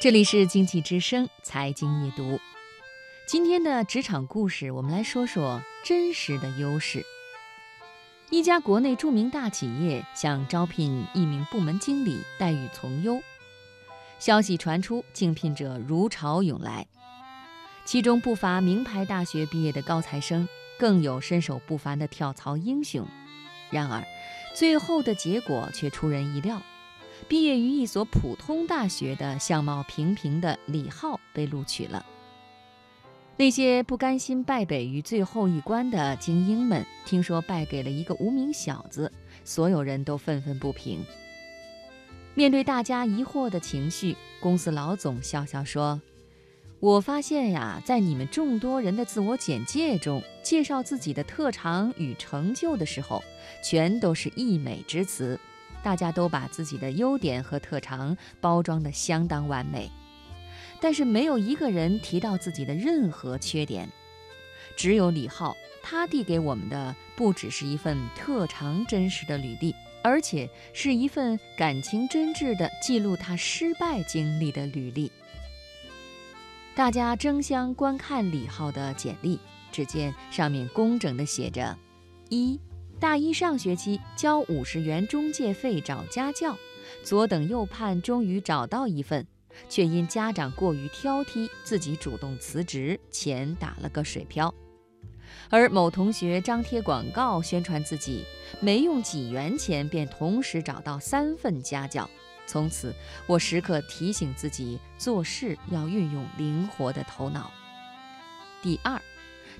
这里是经济之声财经夜读，今天的职场故事，我们来说说真实的优势。一家国内著名大企业想招聘一名部门经理，待遇从优。消息传出，竞聘者如潮涌来，其中不乏名牌大学毕业的高材生，更有身手不凡的跳槽英雄。然而，最后的结果却出人意料。毕业于一所普通大学的相貌平平的李浩被录取了。那些不甘心败北于最后一关的精英们，听说败给了一个无名小子，所有人都愤愤不平。面对大家疑惑的情绪，公司老总笑笑说：“我发现呀，在你们众多人的自我简介中，介绍自己的特长与成就的时候，全都是溢美之词。”大家都把自己的优点和特长包装得相当完美，但是没有一个人提到自己的任何缺点。只有李浩，他递给我们的不只是一份特长真实的履历，而且是一份感情真挚的记录他失败经历的履历。大家争相观看李浩的简历，只见上面工整地写着：一。大一上学期交五十元中介费找家教，左等右盼，终于找到一份，却因家长过于挑剔，自己主动辞职，钱打了个水漂。而某同学张贴广告宣传自己，没用几元钱便同时找到三份家教。从此，我时刻提醒自己做事要运用灵活的头脑。第二。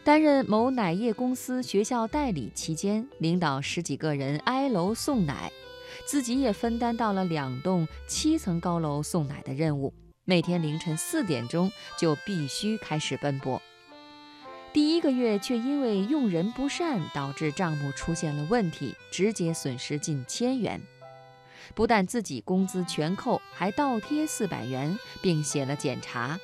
担任某奶业公司学校代理期间，领导十几个人挨楼送奶，自己也分担到了两栋七层高楼送奶的任务。每天凌晨四点钟就必须开始奔波。第一个月却因为用人不善，导致账目出现了问题，直接损失近千元。不但自己工资全扣，还倒贴四百元，并写了检查。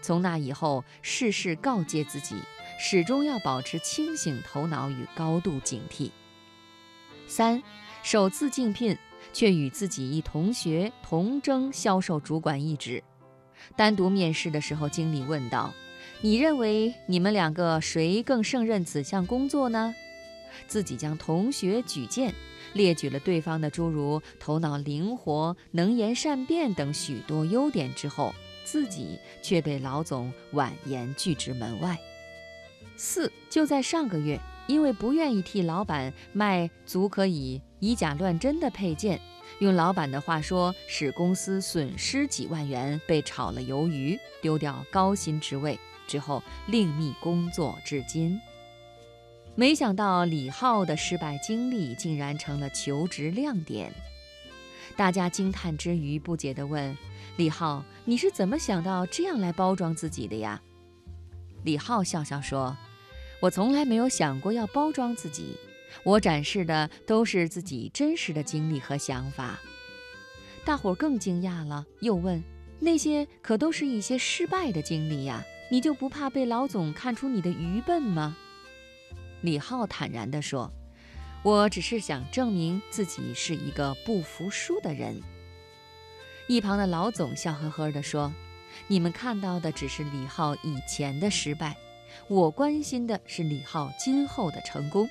从那以后，事事告诫自己。始终要保持清醒头脑与高度警惕。三，首次竞聘却与自己一同学同争销售主管一职。单独面试的时候，经理问道：“你认为你们两个谁更胜任此项工作呢？”自己将同学举荐，列举了对方的诸如头脑灵活、能言善辩等许多优点之后，自己却被老总婉言拒之门外。四就在上个月，因为不愿意替老板卖足可以以假乱真的配件，用老板的话说，使公司损失几万元，被炒了鱿鱼，丢掉高薪职位之后，另觅工作至今。没想到李浩的失败经历竟然成了求职亮点，大家惊叹之余，不解地问：“李浩，你是怎么想到这样来包装自己的呀？”李浩笑笑说：“我从来没有想过要包装自己，我展示的都是自己真实的经历和想法。”大伙儿更惊讶了，又问：“那些可都是一些失败的经历呀，你就不怕被老总看出你的愚笨吗？”李浩坦然地说：“我只是想证明自己是一个不服输的人。”一旁的老总笑呵呵地说。你们看到的只是李浩以前的失败，我关心的是李浩今后的成功。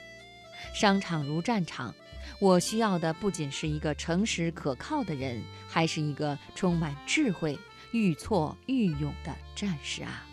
商场如战场，我需要的不仅是一个诚实可靠的人，还是一个充满智慧、愈挫愈勇的战士啊！